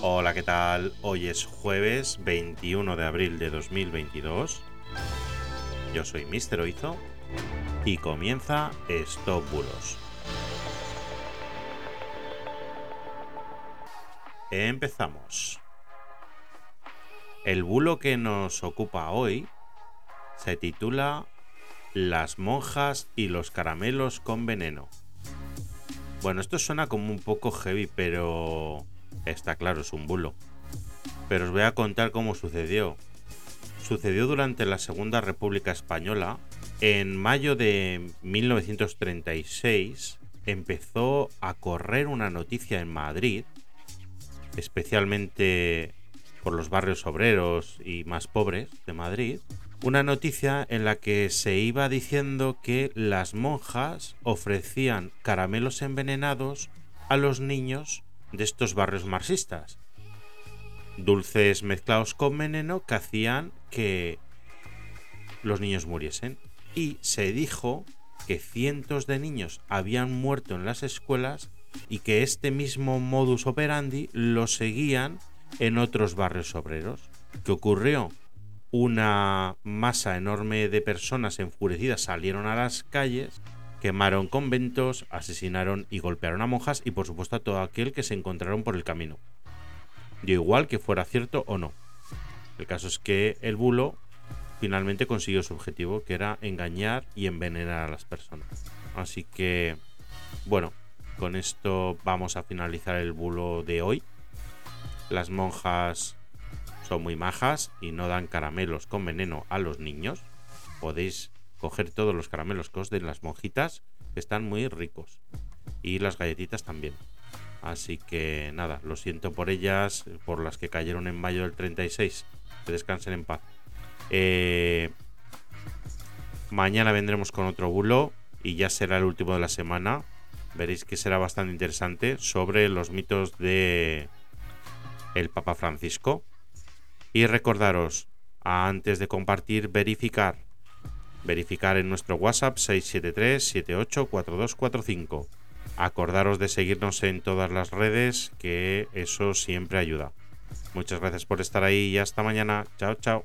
Hola, ¿qué tal? Hoy es jueves 21 de abril de 2022. Yo soy Mr. Oizo y comienza Stop Bulos. Empezamos. El bulo que nos ocupa hoy se titula Las monjas y los caramelos con veneno. Bueno, esto suena como un poco heavy, pero está claro, es un bulo. Pero os voy a contar cómo sucedió. Sucedió durante la Segunda República Española. En mayo de 1936 empezó a correr una noticia en Madrid, especialmente por los barrios obreros y más pobres de Madrid, una noticia en la que se iba diciendo que las monjas ofrecían caramelos envenenados a los niños de estos barrios marxistas. Dulces mezclados con veneno que hacían que los niños muriesen. Y se dijo que cientos de niños habían muerto en las escuelas y que este mismo modus operandi lo seguían en otros barrios obreros. ¿Qué ocurrió? Una masa enorme de personas enfurecidas salieron a las calles Quemaron conventos, asesinaron y golpearon a monjas y por supuesto a todo aquel que se encontraron por el camino. Dio igual que fuera cierto o no. El caso es que el bulo finalmente consiguió su objetivo, que era engañar y envenenar a las personas. Así que, bueno, con esto vamos a finalizar el bulo de hoy. Las monjas son muy majas y no dan caramelos con veneno a los niños. Podéis coger todos los caramelos que os den las monjitas, que están muy ricos. Y las galletitas también. Así que nada, lo siento por ellas, por las que cayeron en mayo del 36. Que descansen en paz. Eh, mañana vendremos con otro bulo y ya será el último de la semana. Veréis que será bastante interesante sobre los mitos de el Papa Francisco. Y recordaros, antes de compartir, verificar verificar en nuestro WhatsApp 673-784245. Acordaros de seguirnos en todas las redes, que eso siempre ayuda. Muchas gracias por estar ahí y hasta mañana. Chao, chao.